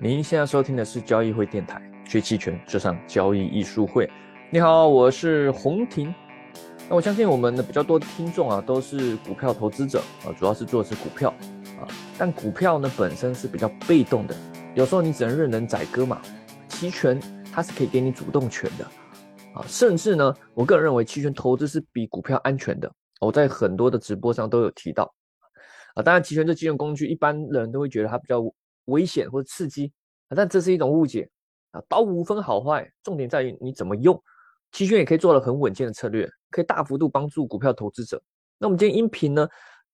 您现在收听的是交易会电台，学期权就上交易艺术会。你好，我是洪婷。那我相信我们的比较多的听众啊，都是股票投资者啊，主要是做的是股票啊。但股票呢本身是比较被动的，有时候你只能任人宰割嘛。期权它是可以给你主动权的啊，甚至呢，我个人认为期权投资是比股票安全的。我在很多的直播上都有提到啊。当然，期权这金融工具，一般人都会觉得它比较。危险或者刺激啊，但这是一种误解啊。刀无分好坏，重点在于你怎么用。期权也可以做了很稳健的策略，可以大幅度帮助股票投资者。那我们今天音频呢，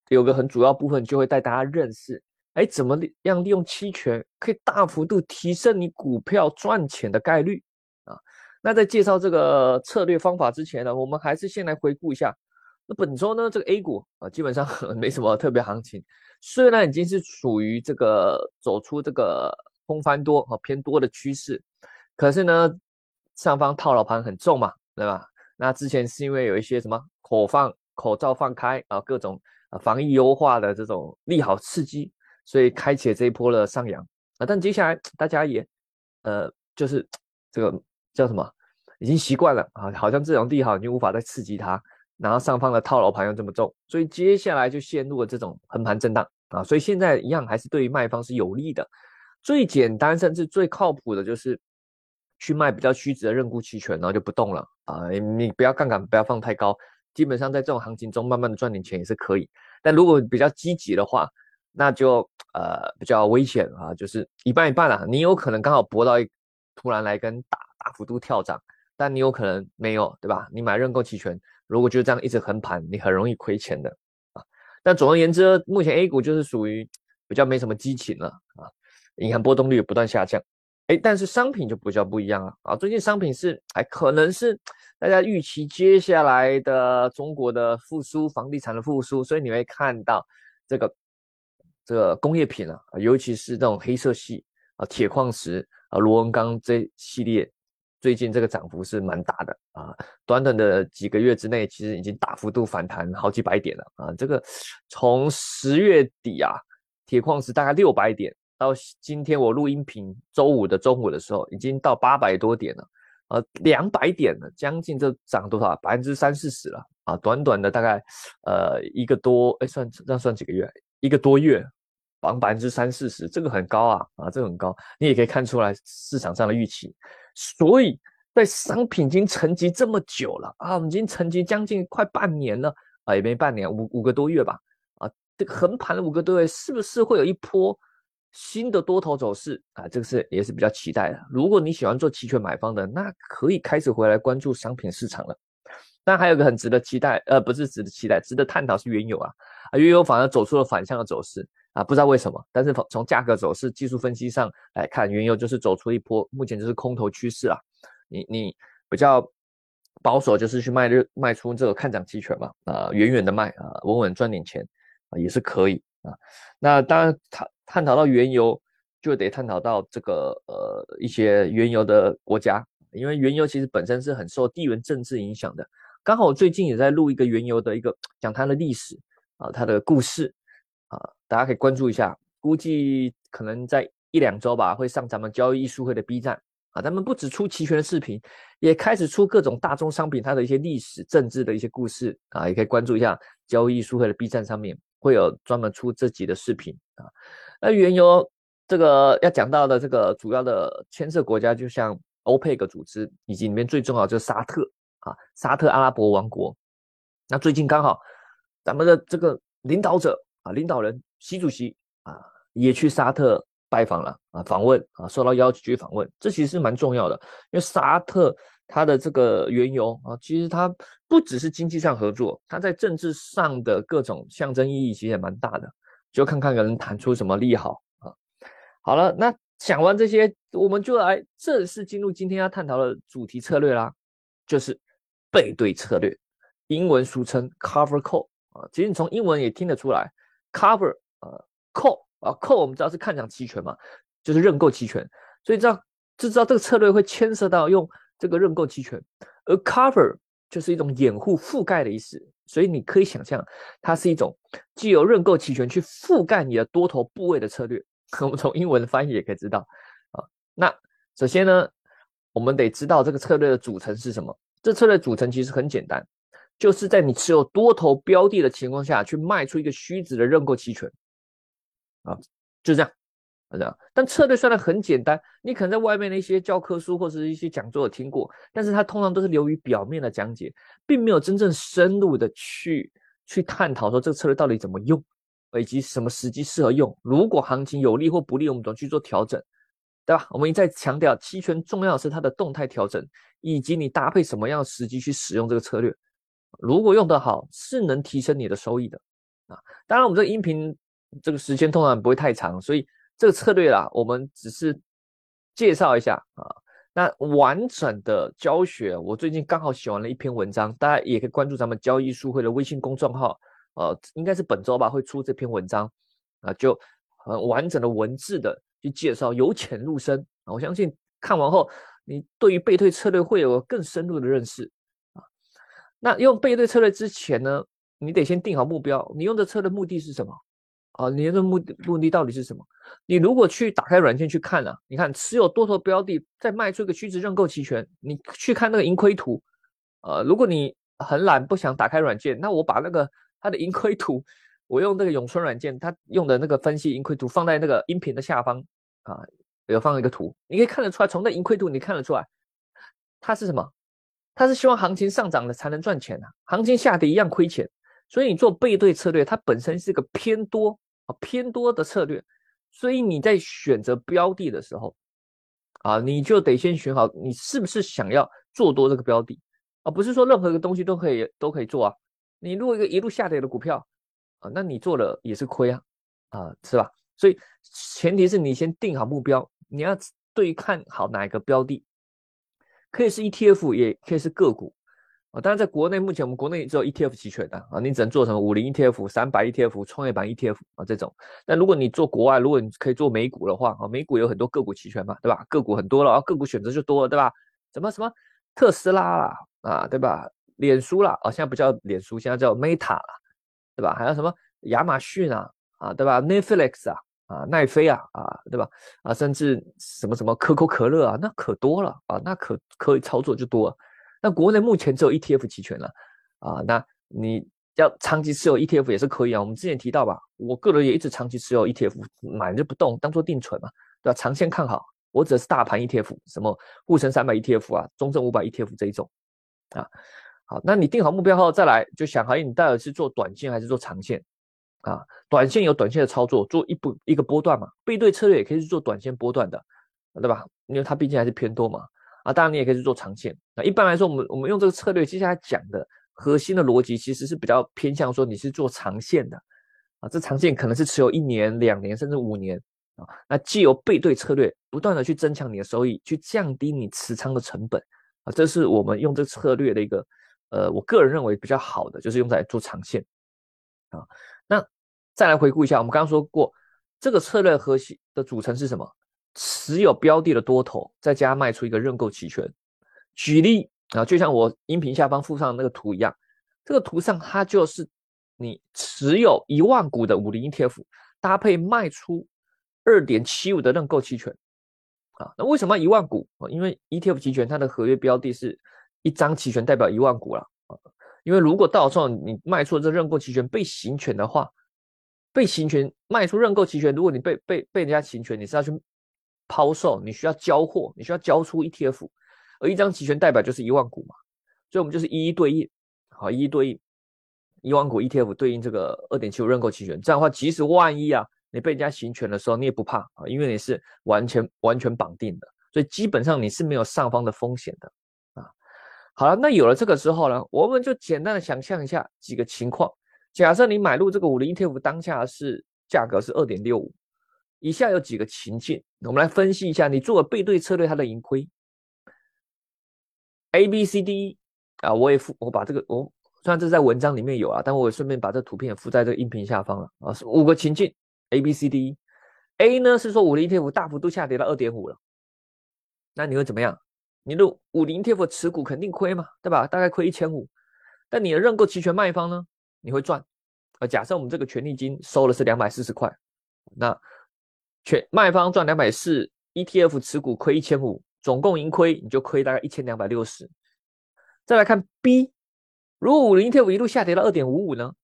有个很主要部分就会带大家认识，哎，怎么样利用期权可以大幅度提升你股票赚钱的概率啊？那在介绍这个策略方法之前呢，我们还是先来回顾一下。那本周呢，这个 A 股啊，基本上 没什么特别行情。虽然已经是属于这个走出这个空翻多和偏多的趋势，可是呢，上方套牢盘很重嘛，对吧？那之前是因为有一些什么口放口罩放开啊，各种啊防疫优化的这种利好刺激，所以开启了这一波的上扬啊。但接下来大家也呃，就是这个叫什么，已经习惯了啊，好像这种利好已经无法再刺激它。然后上方的套牢盘又这么重，所以接下来就陷入了这种横盘震荡啊，所以现在一样还是对于卖方是有利的。最简单甚至最靠谱的就是去卖比较虚值的认沽期权，然后就不动了啊，你不要杠杆不要放太高，基本上在这种行情中慢慢的赚点钱也是可以。但如果比较积极的话，那就呃比较危险啊，就是一半一半啦，你有可能刚好博到一突然来根大大幅度跳涨，但你有可能没有，对吧？你买认购期权。如果就这样一直横盘，你很容易亏钱的啊。但总而言之，目前 A 股就是属于比较没什么激情了啊，银行波动率不断下降。哎，但是商品就比较不一样了啊。最近商品是哎，可能是大家预期接下来的中国的复苏，房地产的复苏，所以你会看到这个这个工业品啊，尤其是这种黑色系啊，铁矿石啊，螺纹钢这系列。最近这个涨幅是蛮大的啊，短短的几个月之内，其实已经大幅度反弹好几百点了啊。这个从十月底啊，铁矿石大概六百点，到今天我录音频周五的中午的时候，已经到八百多点了，呃，两百点了，将近这涨多少？百分之三四十了啊！短短的大概呃一个多，哎，算这样算几个月？一个多月，涨百分之三四十，这个很高啊啊，这个很高，你也可以看出来市场上的预期。所以在商品已经沉寂这么久了啊，我们已经沉寂将近快半年了啊，也没半年，五五个多月吧啊，这个横盘了五个多月，是不是会有一波新的多头走势啊？这个是也是比较期待的。如果你喜欢做期权买方的，那可以开始回来关注商品市场了。但还有个很值得期待，呃，不是值得期待，值得探讨是原油啊啊，原油反而走出了反向的走势。啊，不知道为什么，但是从从价格走势、技术分析上来看，原油就是走出一波，目前就是空头趋势啊。你你比较保守，就是去卖日卖出这个看涨期权嘛，啊，远远的卖啊，稳稳赚点钱啊，也是可以啊。那当然探探讨到原油，就得探讨到这个呃一些原油的国家，因为原油其实本身是很受地缘政治影响的。刚好我最近也在录一个原油的一个讲它的历史啊，它的故事。啊，大家可以关注一下，估计可能在一两周吧，会上咱们交易艺术会的 B 站啊。咱们不止出期权的视频，也开始出各种大宗商品它的一些历史、政治的一些故事啊。也可以关注一下交易艺术会的 B 站上面会有专门出这集的视频啊。那原油这个要讲到的这个主要的牵涉国家，就像欧佩克组织，以及里面最重要就是沙特啊，沙特阿拉伯王国。那最近刚好咱们的这个领导者。啊，领导人习主席啊也去沙特拜访了啊，访问啊，受到邀请去访问，这其实是蛮重要的，因为沙特它的这个原油啊，其实它不只是经济上合作，它在政治上的各种象征意义其实也蛮大的，就看看能谈出什么利好啊。好了，那讲完这些，我们就来正式进入今天要探讨的主题策略啦，就是背对策略，英文俗称 cover call 啊，其实你从英文也听得出来。Cover 呃，call 啊，call 我们知道是看涨期权嘛，就是认购期权，所以知道就知道这个策略会牵涉到用这个认购期权，而 cover 就是一种掩护、覆盖的意思，所以你可以想象它是一种既有认购期权去覆盖你的多头部位的策略。我们从英文的翻译也可以知道啊，那首先呢，我们得知道这个策略的组成是什么。这策略组成其实很简单，就是在你持有多头标的的情况下去卖出一个虚值的认购期权，啊，就这样，这样。但策略虽然很简单，你可能在外面的一些教科书或者是一些讲座有听过，但是它通常都是流于表面的讲解，并没有真正深入的去去探讨说这个策略到底怎么用。以及什么时机适合用？如果行情有利或不利，我们怎么去做调整，对吧？我们一再强调，期权重要的是它的动态调整，以及你搭配什么样的时机去使用这个策略。如果用得好，是能提升你的收益的啊。当然，我们这个音频这个时间通常不会太长，所以这个策略啦，我们只是介绍一下啊。那完整的教学，我最近刚好写完了一篇文章，大家也可以关注咱们交易书会的微信公众号。呃，应该是本周吧，会出这篇文章啊，就很完整的文字的去介绍，由浅入深啊。我相信看完后，你对于背对策略会有更深入的认识。那用背对策略之前呢，你得先定好目标，你用的策略目的是什么啊？你的目的目的到底是什么？你如果去打开软件去看啊，你看持有多头标的再卖出一个虚值认购期权，你去看那个盈亏图，呃，如果你很懒不想打开软件，那我把那个。它的盈亏图，我用那个永春软件，它用的那个分析盈亏图放在那个音频的下方啊，有放一个图，你可以看得出来，从那盈亏图你看得出来，它是什么？他是希望行情上涨了才能赚钱啊，行情下跌一样亏钱，所以你做背对策略，它本身是个偏多啊偏多的策略，所以你在选择标的的时候啊，你就得先选好你是不是想要做多这个标的啊，不是说任何一个东西都可以都可以做啊。你如果一个一路下跌的股票啊，那你做了也是亏啊，啊，是吧？所以前提是你先定好目标，你要对看好哪一个标的，可以是 ETF，也可以是个股啊。当然，在国内目前我们国内只有 ETF 期权的啊，你只能做什么五零 ETF、三百 ETF、创业板 ETF 啊这种。但如果你做国外，如果你可以做美股的话啊，美股有很多个股期权嘛，对吧？个股很多了啊，个股选择就多了，对吧？什么什么特斯拉啦啊，对吧？脸书啦，啊，现在不叫脸书，现在叫 Meta 了，对吧？还有什么亚马逊啊，啊，对吧？Netflix 啊，啊，奈飞啊，啊，对吧？啊，甚至什么什么可口可乐啊，那可多了啊，那可可以操作就多。那国内目前只有 ETF 期权了，啊，那你要长期持有 ETF 也是可以啊。我们之前提到吧，我个人也一直长期持有 ETF，买着不动，当做定存嘛，对吧？长线看好，我指的是大盘 ETF，什么沪深三百 ETF 啊，中证五百 ETF 这一种，啊。好，那你定好目标后再来就想，好，你到底是做短线还是做长线啊？短线有短线的操作，做一波一个波段嘛。背对策略也可以去做短线波段的，对吧？因为它毕竟还是偏多嘛。啊，当然你也可以去做长线。那一般来说，我们我们用这个策略，接下来讲的核心的逻辑其实是比较偏向说你是做长线的啊。这长线可能是持有一年、两年甚至五年啊。那既有背对策略，不断的去增强你的收益，去降低你持仓的成本啊。这是我们用这策略的一个。呃，我个人认为比较好的就是用在做长线啊。那再来回顾一下，我们刚刚说过，这个策略核心的组成是什么？持有标的的多头，再加卖出一个认购期权。举例啊，就像我音频下方附上那个图一样，这个图上它就是你持有一万股的五零 ETF，搭配卖出二点七五的认购期权啊。那为什么一万股啊？因为 ETF 期权它的合约标的是。一张期权代表一万股了，因为如果到时候你卖出这认购期权被行权的话，被行权卖出认购期权，如果你被被被人家行权，你是要去抛售，你需要交货，你需要交出 ETF，而一张期权代表就是一万股嘛，所以我们就是一一对应，好一一对应，一万股 ETF 对应这个二点七五认购期权，这样的话，即使万一啊你被人家行权的时候，你也不怕啊，因为你是完全完全绑定的，所以基本上你是没有上方的风险的。好了，那有了这个之后呢，我们就简单的想象一下几个情况。假设你买入这个五零 ETF 当下是价格是二点六五，以下有几个情境，我们来分析一下你做的背对策略它的盈亏。A、B、C、D 啊，我也附我把这个我虽然这在文章里面有啊，但我也顺便把这图片附在这个音频下方了啊，是五个情境 A、B、C、D。A 呢是说五零 ETF 大幅度下跌到二点五了，那你会怎么样？你的五零 ETF 持股肯定亏嘛，对吧？大概亏一千五，但你的认购期权卖方呢，你会赚。呃，假设我们这个权利金收的是两百四十块，那全卖方赚两百四，ETF 持股亏一千五，总共盈亏你就亏大概一千两百六十。再来看 B，如果五零 ETF 一路下跌到二点五五呢？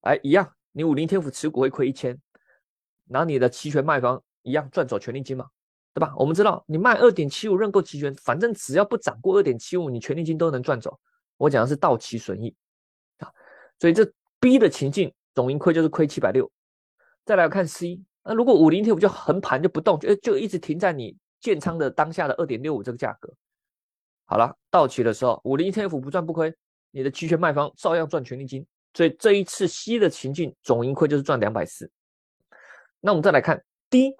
哎，一样，你五零 ETF 持股会亏一千，然后你的期权卖方一样赚走权利金嘛，对吧？我们知道你卖二点七五认购期权，反正只要不涨过二点七五，你权利金都能赚走。我讲的是到期损益啊，所以这 B 的情境总盈亏就是亏七百六。再来看 C，那如果五零 ETF 就横盘就不动，就就一直停在你建仓的当下的二点六五这个价格。好了，到期的时候，五零 ETF 不赚不亏，你的期权卖方照样赚权利金。所以这一次 C 的情境总盈亏就是赚两百四。那我们再来看 D，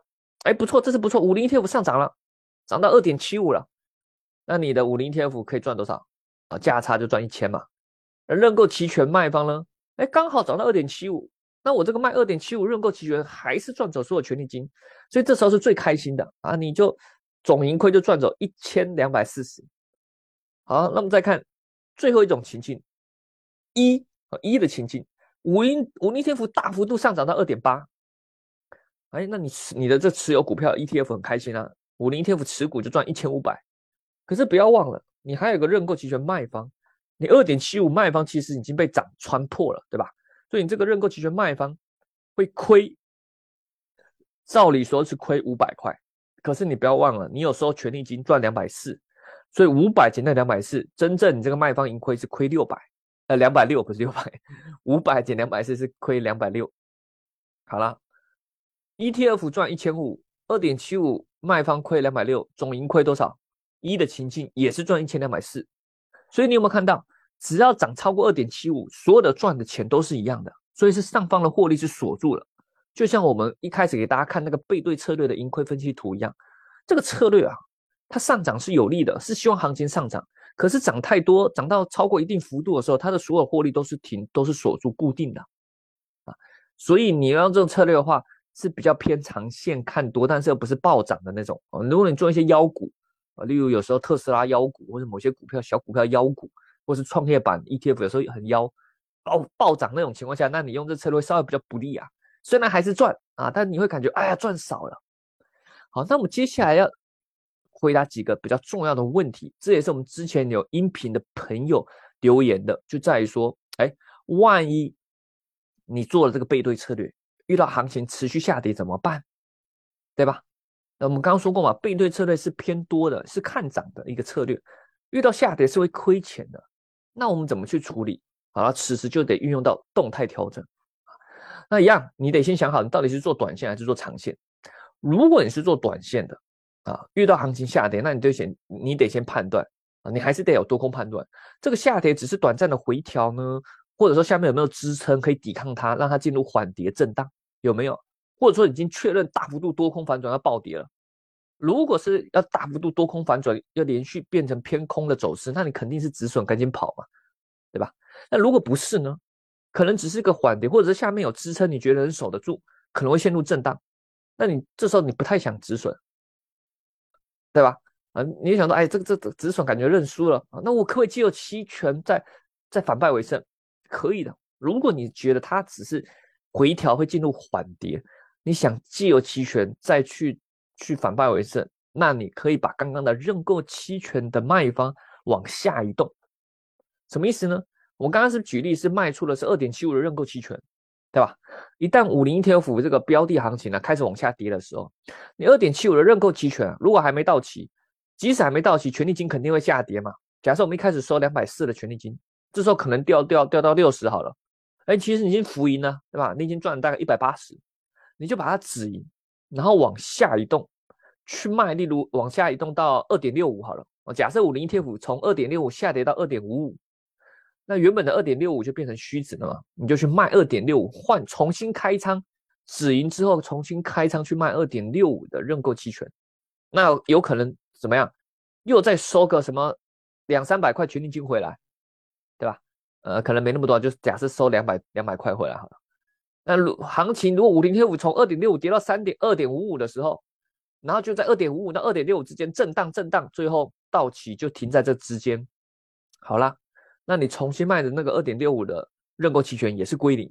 哎，不错，这次不错，五零 ETF 上涨了，涨到二点七五了。那你的五零 ETF 可以赚多少啊？价差就赚一千嘛。而认购期权卖方呢，哎，刚好涨到二点七五，那我这个卖二点七五认购期权还是赚走所有权利金，所以这时候是最开心的啊！你就总盈亏就赚走一千两百四十。好，那么再看最后一种情境，一和一的情境，五零五零 ETF 大幅度上涨到二点八，哎，那你持你的这持有股票 ETF 很开心啊，五零 ETF 持股就赚一千五百，可是不要忘了，你还有个认购期权卖方，你二点七五卖方其实已经被涨穿破了，对吧？所以你这个认购期权卖方会亏，照理说是亏五百块，可是你不要忘了，你有时候权利金赚两百四。所以五百减掉两百四，真正你这个卖方盈亏是亏六百，呃，两百六不是六百，五百减两百四是亏两百六。好了，ETF 赚一千五，二点七五卖方亏两百六，总盈亏多少？一的情境也是赚一千两百四。所以你有没有看到，只要涨超过二点七五，所有的赚的钱都是一样的，所以是上方的获利是锁住了。就像我们一开始给大家看那个背对策略的盈亏分析图一样，这个策略啊。它上涨是有利的，是希望行情上涨。可是涨太多，涨到超过一定幅度的时候，它的所有获利都是停，都是锁住固定的啊。所以你要用这种策略的话，是比较偏长线看多，但是又不是暴涨的那种。如果你做一些妖股啊，例如有时候特斯拉妖股，或者某些股票小股票妖股，或是创业板 ETF 有时候很妖暴暴涨那种情况下，那你用这策略稍微比较不利啊。虽然还是赚啊，但你会感觉哎呀赚少了。好，那我们接下来要。回答几个比较重要的问题，这也是我们之前有音频的朋友留言的，就在于说，哎，万一你做了这个背对策略，遇到行情持续下跌怎么办？对吧？那我们刚刚说过嘛，背对策略是偏多的，是看涨的一个策略，遇到下跌是会亏钱的。那我们怎么去处理？好了，此时就得运用到动态调整。那一样，你得先想好，你到底是做短线还是做长线。如果你是做短线的，啊，遇到行情下跌，那你就先，你得先判断啊，你还是得有多空判断。这个下跌只是短暂的回调呢，或者说下面有没有支撑可以抵抗它，让它进入缓跌震荡，有没有？或者说已经确认大幅度多空反转要暴跌了？如果是要大幅度多空反转，要连续变成偏空的走势，那你肯定是止损，赶紧跑嘛，对吧？那如果不是呢？可能只是个缓跌，或者是下面有支撑，你觉得能守得住，可能会陷入震荡，那你这时候你不太想止损。对吧？啊，你想到，哎，这个这止损感觉认输了啊？那我可不可以借由期权再再反败为胜？可以的。如果你觉得它只是回调会进入缓跌，你想借由期权再去去反败为胜，那你可以把刚刚的认购期权的卖方往下移动。什么意思呢？我刚刚是举例是卖出的是二点七五的认购期权。对吧？一旦五零 ETF 这个标的行情呢开始往下跌的时候，你二点七五的认购期权如果还没到期，即使还没到期，权利金肯定会下跌嘛。假设我们一开始收两百四的权利金，这时候可能掉掉掉到六十好了，哎，其实你已经浮盈了，对吧？你已经赚了大概一百八十，你就把它止盈，然后往下移动去卖，例如往下移动到二点六五好了。假设五零 ETF 从二点六五下跌到二点五五。那原本的二点六五就变成虚值了嘛？你就去卖二点六五换重新开仓止盈之后重新开仓去卖二点六五的认购期权，那有可能怎么样？又再收个什么两三百块权利金回来，呃，可能没那么多，就假设收两百两百块回来好了。那如行情如果五零天五从二点六五跌到三点二点五五的时候，然后就在二点五五到二点六五之间震荡震荡，最后到期就停在这之间，好了。那你重新卖的那个二点六五的认购期权也是归零，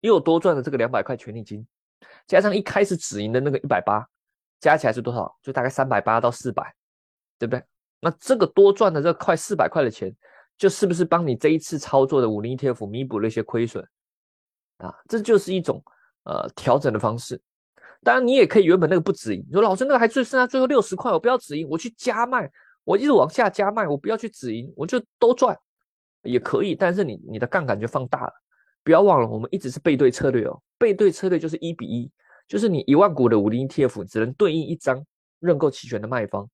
又多赚了这个两百块权利金，加上一开始止盈的那个一百八，加起来是多少？就大概三百八到四百，对不对？那这个多赚的这快四百块的钱，就是不是帮你这一次操作的五零 ETF 弥补了一些亏损啊？这就是一种呃调整的方式。当然，你也可以原本那个不止盈，你说老师那个还最剩下最后六十块，我不要止盈，我去加卖，我一直往下加卖，我不要去止盈，我就都赚也可以。但是你你的杠杆就放大了，不要忘了，我们一直是背对策略哦，背对策略就是一比一，就是你一万股的五零 ETF 只能对应一张认购期权的卖方。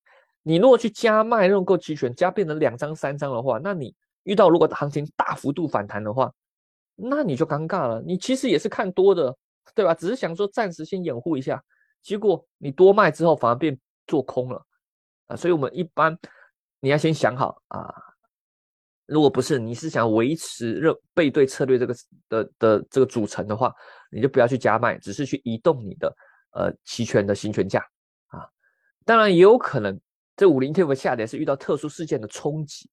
你如果去加卖认购期权，加变成两张三张的话，那你遇到如果行情大幅度反弹的话，那你就尴尬了。你其实也是看多的，对吧？只是想说暂时先掩护一下，结果你多卖之后反而变做空了啊！所以我们一般你要先想好啊，如果不是你是想维持认背对策略这个的的这个组成的话，你就不要去加卖，只是去移动你的呃期权的行权价啊。当然也有可能。这五零 ETF 下跌是遇到特殊事件的冲击，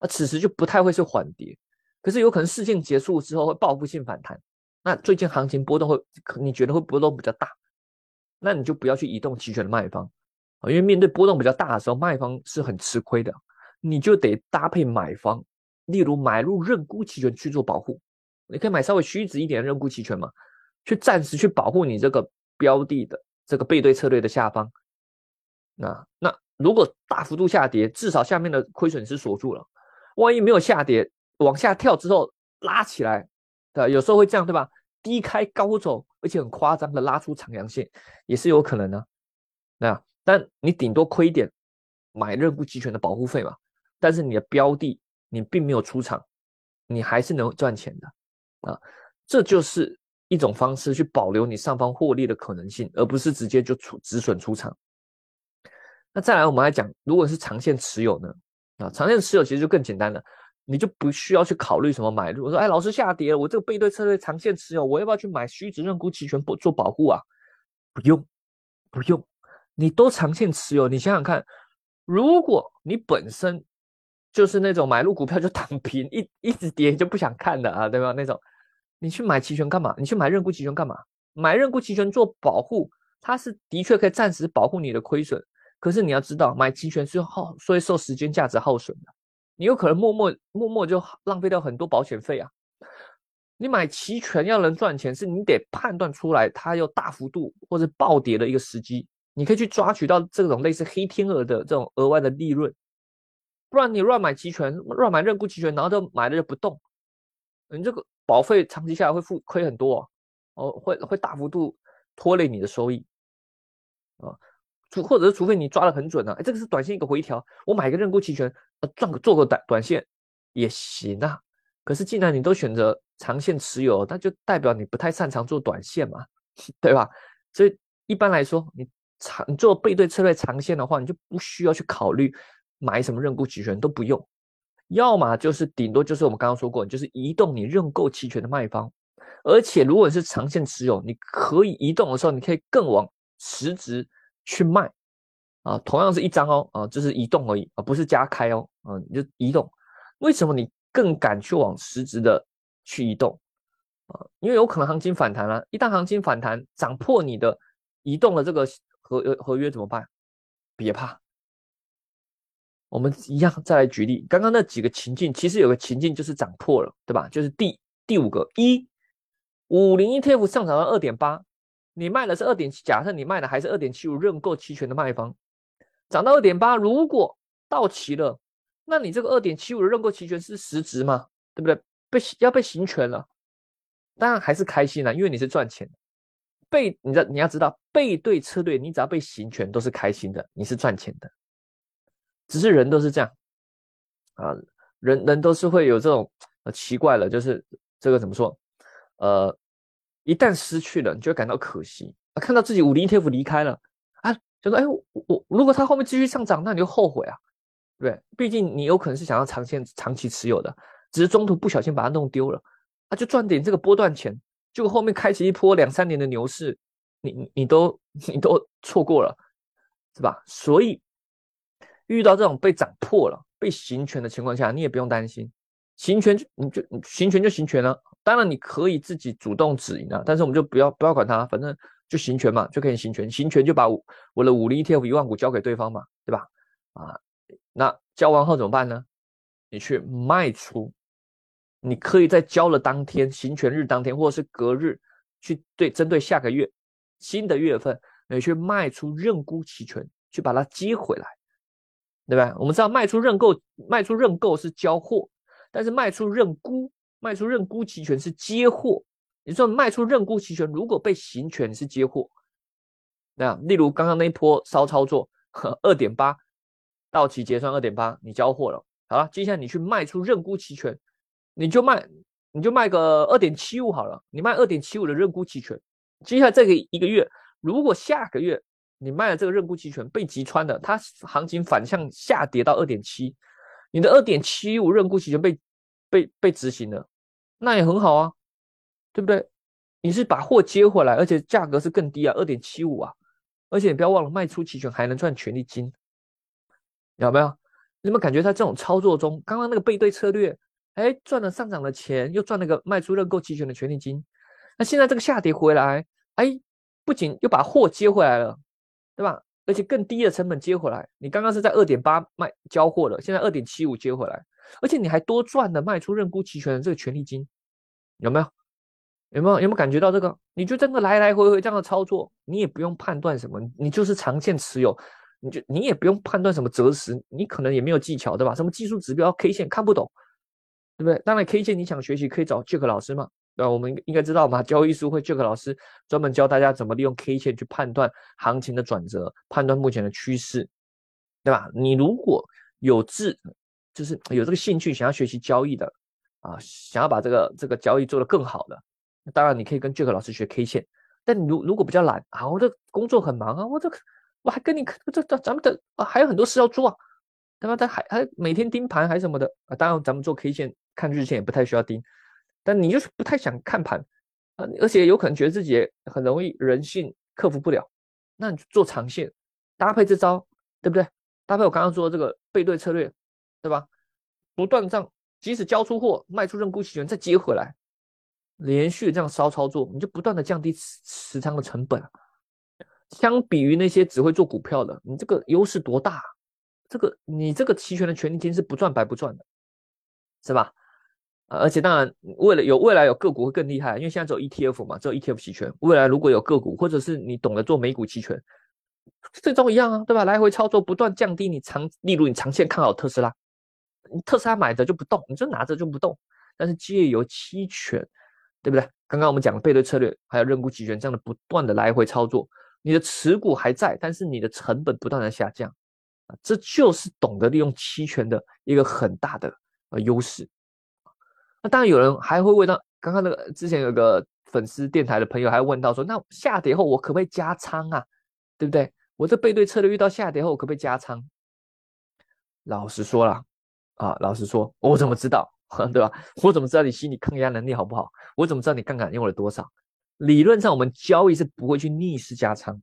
那此时就不太会是缓跌，可是有可能事件结束之后会报复性反弹。那最近行情波动会，你觉得会波动比较大，那你就不要去移动期权的卖方啊，因为面对波动比较大的时候，卖方是很吃亏的，你就得搭配买方，例如买入认沽期权去做保护，你可以买稍微虚值一点的认沽期权嘛，去暂时去保护你这个标的的这个背对策略的下方，那那。如果大幅度下跌，至少下面的亏损是锁住了。万一没有下跌，往下跳之后拉起来，对有时候会这样，对吧？低开高走，而且很夸张的拉出长阳线，也是有可能的。那但你顶多亏点买认沽期权的保护费嘛。但是你的标的你并没有出场，你还是能赚钱的啊。这就是一种方式去保留你上方获利的可能性，而不是直接就出止损出场。那再来，我们来讲，如果是长线持有呢？啊，长线持有其实就更简单了，你就不需要去考虑什么买入。我说，哎，老师下跌了，我这个背对策略长线持有，我要不要去买虚值认沽期权做保护啊？不用，不用，你都长线持有，你想想看，如果你本身就是那种买入股票就躺平，一一直跌就不想看的啊，对吧？那种，你去买期权干嘛？你去买认沽期权干嘛？买认沽期权做保护，它是的确可以暂时保护你的亏损。可是你要知道，买期权是耗，所以受时间价值耗损的。你有可能默默默默就浪费掉很多保险费啊。你买期权要能赚钱，是你得判断出来它有大幅度或者暴跌的一个时机，你可以去抓取到这种类似黑天鹅的这种额外的利润。不然你乱买期权，乱买认沽期权，然后就买了就不动，你这个保费长期下来会付亏很多哦，会会大幅度拖累你的收益啊。除或者是除非你抓的很准啊，哎，这个是短线一个回调，我买个认沽期权，呃，赚个做个短短线也行啊。可是既然你都选择长线持有，那就代表你不太擅长做短线嘛，对吧？所以一般来说，你长你做背对策略长线的话，你就不需要去考虑买什么认沽期权都不用，要么就是顶多就是我们刚刚说过，就是移动你认购期权的卖方，而且如果是长线持有，你可以移动的时候，你可以更往实值。去卖啊，同样是一张哦，啊，就是移动而已啊，不是加开哦，啊，你就移动。为什么你更敢去往实质的去移动啊？因为有可能行情反弹了，一旦行情反弹涨破你的移动的这个合合约怎么办？别怕，我们一样再来举例。刚刚那几个情境，其实有个情境就是涨破了，对吧？就是第第五个一五零 ETF 上涨到二点八。你卖的是二点，假设你卖的还是二点七五认购期权的卖方，涨到二点八，如果到期了，那你这个二点七五的认购期权是实值吗？对不对？被要被行权了，当然还是开心了，因为你是赚钱的。背，你知你要知道，背对车队，你只要被行权都是开心的，你是赚钱的。只是人都是这样啊，人人都是会有这种呃奇怪了，就是这个怎么说？呃。一旦失去了，你就会感到可惜啊！看到自己五零 ETF 离开了啊，就说：“哎，我我如果它后面继续上涨，那你就后悔啊，对？毕竟你有可能是想要长线、长期持有的，只是中途不小心把它弄丢了啊，就赚点这个波段钱，结果后面开启一波两三年的牛市，你你都你都错过了，是吧？所以遇到这种被涨破了、被行权的情况下，你也不用担心，行权就你就行权就行权了。当然，你可以自己主动止盈啊，但是我们就不要不要管它，反正就行权嘛，就可以行权，行权就把我的五零 ETF 一万股交给对方嘛，对吧？啊，那交完后怎么办呢？你去卖出，你可以在交了当天行权日当天，或者是隔日去对针对下个月新的月份，你去卖出认沽期权，去把它接回来，对吧？我们知道卖出认购，卖出认购是交货，但是卖出认沽，卖出认沽期权是接货。你说卖出认沽期权，如果被行权是接货，那例如刚刚那一波骚操作，二点八到期结算二点八，你交货了，好了，接下来你去卖出认沽期权，你就卖你就卖个二点七五好了，你卖二点七五的认沽期权，接下来这个一个月，如果下个月你卖了这个认沽期权被击穿了，它行情反向下跌到二点七，你的二点七五认沽期权被被被执行了，那也很好啊。对不对？你是把货接回来，而且价格是更低啊，二点七五啊，而且你不要忘了卖出期权还能赚权利金，有没有？你有没有感觉在这种操作中，刚刚那个背对策略，哎，赚了上涨的钱，又赚了个卖出认购期权的权利金，那现在这个下跌回来，哎，不仅又把货接回来了，对吧？而且更低的成本接回来，你刚刚是在二点八卖交货了，现在二点七五接回来，而且你还多赚了卖出认沽期权的这个权利金，有没有？有没有有没有感觉到这个？你就真的来来回回这样的操作，你也不用判断什么，你就是长线持有，你就你也不用判断什么择时，你可能也没有技巧，对吧？什么技术指标 K 线看不懂，对不对？当然 K 线你想学习可以找 Jack 老师嘛，对吧？我们应该知道嘛，交易书会 Jack 老师专门教大家怎么利用 K 线去判断行情的转折，判断目前的趋势，对吧？你如果有志，就是有这个兴趣想要学习交易的啊，想要把这个这个交易做得更好的。当然，你可以跟 Jack 老师学 K 线，但如如果比较懒啊，我的工作很忙啊，我这我还跟你这这咱们的啊还有很多事要做啊，对吧？他还还每天盯盘还是什么的啊？当然，咱们做 K 线看日线也不太需要盯，但你就是不太想看盘啊，而且有可能觉得自己很容易人性克服不了，那你做长线搭配这招，对不对？搭配我刚刚说的这个背对策略，对吧？不断这样，即使交出货卖出认沽期权再接回来。连续这样骚操作，你就不断的降低持仓的成本。相比于那些只会做股票的，你这个优势多大？这个你这个期权的权利金是不赚白不赚的，是吧？而且当然，为了有未来有个股会更厉害，因为现在只有 ETF 嘛，只有 ETF 期权。未来如果有个股，或者是你懂得做美股期权，这招一样啊，对吧？来回操作，不断降低你长，例如你长线看好特斯拉，特斯拉买着就不动，你就拿着就不动，但是借由期权。对不对？刚刚我们讲的背对策略，还有认沽期权这样的不断的来回操作，你的持股还在，但是你的成本不断的下降，这就是懂得利用期权的一个很大的呃优势。那当然有人还会问到，刚刚那个之前有个粉丝电台的朋友还问到说，那下跌后我可不可以加仓啊？对不对？我这背对策略遇到下跌后可不可以加仓？老实说了，啊，老实说，我怎么知道？对吧？我怎么知道你心理抗压能力好不好？我怎么知道你杠杆用了多少？理论上，我们交易是不会去逆势加仓，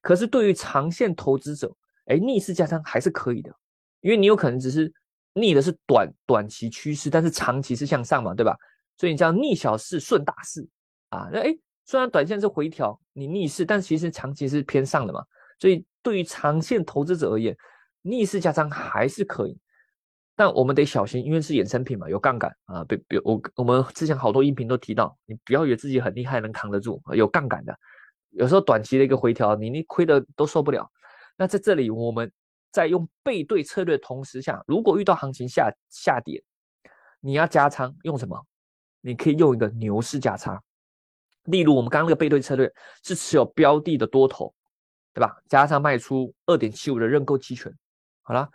可是对于长线投资者，哎，逆势加仓还是可以的，因为你有可能只是逆的是短短期趋势，但是长期是向上嘛，对吧？所以你叫逆小势顺大势啊。那哎，虽然短线是回调，你逆势，但其实长期是偏上的嘛。所以对于长线投资者而言，逆势加仓还是可以。但我们得小心，因为是衍生品嘛，有杠杆啊。比比我我们之前好多音频都提到，你不要以为自己很厉害能扛得住，有杠杆的。有时候短期的一个回调，你你亏的都受不了。那在这里，我们在用背对策略的同时下，如果遇到行情下下跌，你要加仓用什么？你可以用一个牛市加仓。例如我们刚刚那个背对策略是持有标的的多头，对吧？加上卖出二点七五的认购期权，好了。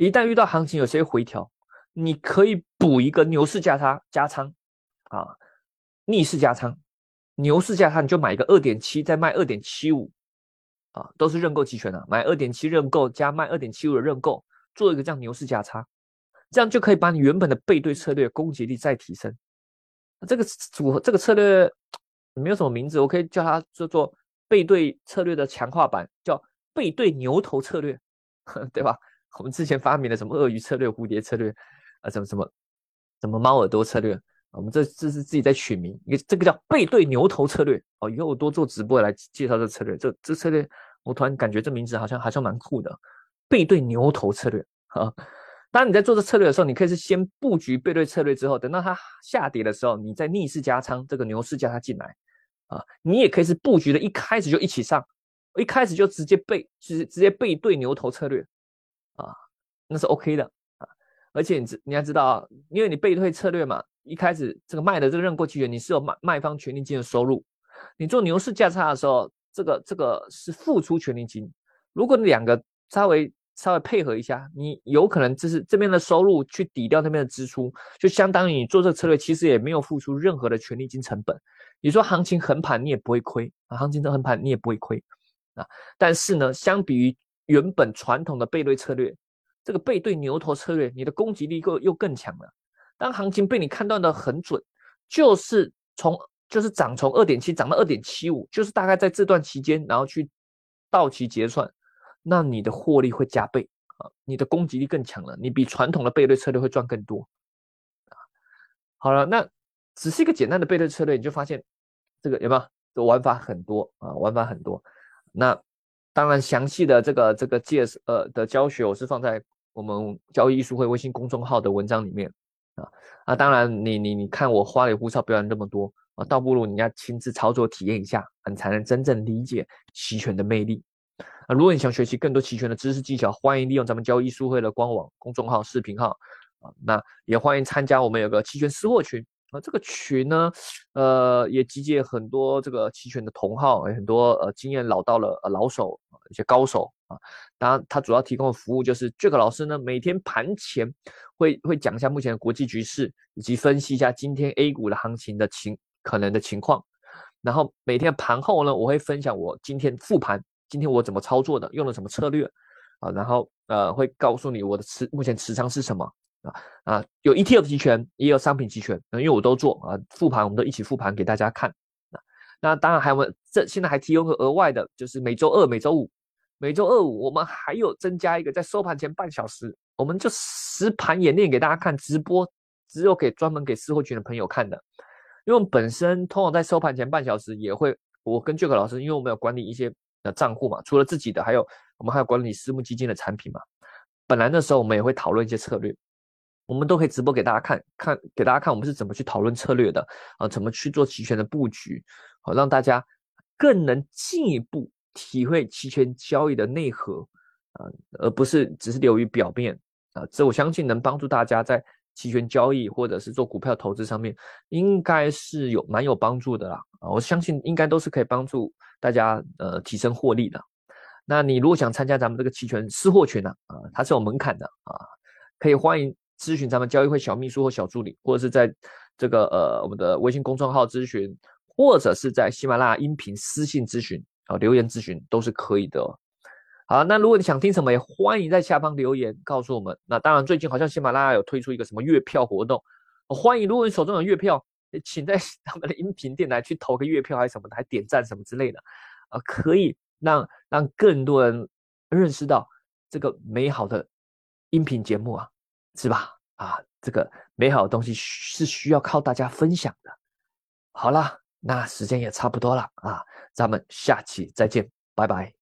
一旦遇到行情有些回调，你可以补一个牛市加仓加仓，啊，逆势加仓，牛市加仓你就买一个二点七，再卖二点七五，啊，都是认购期权的，买二点七认购加卖二点七五的认购，做一个这样牛市加仓，这样就可以把你原本的背对策略攻击力再提升。这个组合这个策略没有什么名字，我可以叫它叫做背对策略的强化版，叫背对牛头策略，对吧？我们之前发明了什么鳄鱼策略、蝴蝶策略，啊，什么什么什么猫耳朵策略，我们这这是自己在取名，一个这个叫背对牛头策略哦。以后我多做直播来介绍这策略。这这策略，我突然感觉这名字好像还算蛮酷的，背对牛头策略啊。当你在做这策略的时候，你可以是先布局背对策略之后，等到它下跌的时候，你再逆势加仓，这个牛市加它进来啊。你也可以是布局的一开始就一起上，一开始就直接背，直直接背对牛头策略，那是 OK 的啊。而且你知你要知道啊，因为你背对策略嘛。一开始这个卖的这个认购期权，你是有卖卖方权利金的收入。你做牛市价差的时候，这个这个是付出权利金。如果你两个稍微稍微配合一下，你有可能就是这边的收入去抵掉那边的支出，就相当于你做这个策略其实也没有付出任何的权利金成本。你说行情横盘你也不会亏啊，行情这横盘你也不会亏啊。但是呢，相比于原本传统的背对策略，这个背对牛头策略，你的攻击力又又更强了。当行情被你看断的很准，就是从就是涨从二点七涨到二点七五，就是大概在这段期间，然后去到期结算，那你的获利会加倍啊，你的攻击力更强了，你比传统的背对策略会赚更多啊。好了，那只是一个简单的背对策略，你就发现这个有没有玩法很多啊，玩法很多。那当然详细的这个这个介呃的教学，我是放在我们交易艺术会微信公众号的文章里面。啊啊！当然，你你你看我花里胡哨表演那么多啊，倒不如你要亲自操作体验一下，你才能真正理解期权的魅力啊！如果你想学习更多期权的知识技巧，欢迎利用咱们交易艺术会的官网公众号、视频号啊，那也欢迎参加我们有个期权私货群。啊，这个群呢，呃，也集结很多这个期权的同好，有很多呃经验老道了呃老手一些高手啊。当然，他主要提供的服务就是 Jack 老师呢，每天盘前会会讲一下目前的国际局势，以及分析一下今天 A 股的行情的情可能的情况。然后每天盘后呢，我会分享我今天复盘，今天我怎么操作的，用了什么策略啊。然后呃，会告诉你我的持目前持仓是什么。啊啊，有 ETF 期权，也有商品期权，因为我都做啊，复盘我们都一起复盘给大家看。啊，那当然还有这现在还提供个额外的，就是每周二、每周五、每周二五，我们还有增加一个在收盘前半小时，我们就实盘演练给大家看，直播只有给专门给私货群的朋友看的。因为我们本身通常在收盘前半小时也会，我跟 Jack 老师，因为我们有管理一些的账户嘛，除了自己的，还有我们还有管理私募基金的产品嘛。本来那时候我们也会讨论一些策略。我们都可以直播给大家看看，给大家看我们是怎么去讨论策略的啊，怎么去做期权的布局，好让大家更能进一步体会期权交易的内核啊，而不是只是流于表面啊。这我相信能帮助大家在期权交易或者是做股票投资上面，应该是有蛮有帮助的啦啊。我相信应该都是可以帮助大家呃提升获利的。那你如果想参加咱们这个期权私货群呢啊，它是有门槛的啊，可以欢迎。咨询咱们交易会小秘书或小助理，或者是在这个呃我们的微信公众号咨询，或者是在喜马拉雅音频私信咨询啊留言咨询都是可以的。好，那如果你想听什么，也欢迎在下方留言告诉我们。那当然，最近好像喜马拉雅有推出一个什么月票活动，欢迎如果你手中有月票，请在 他们的音频电台去投个月票还是什么的，还点赞什么之类的啊，可以让让更多人认识到这个美好的音频节目啊。是吧？啊，这个美好的东西是需要靠大家分享的。好了，那时间也差不多了啊，咱们下期再见，拜拜。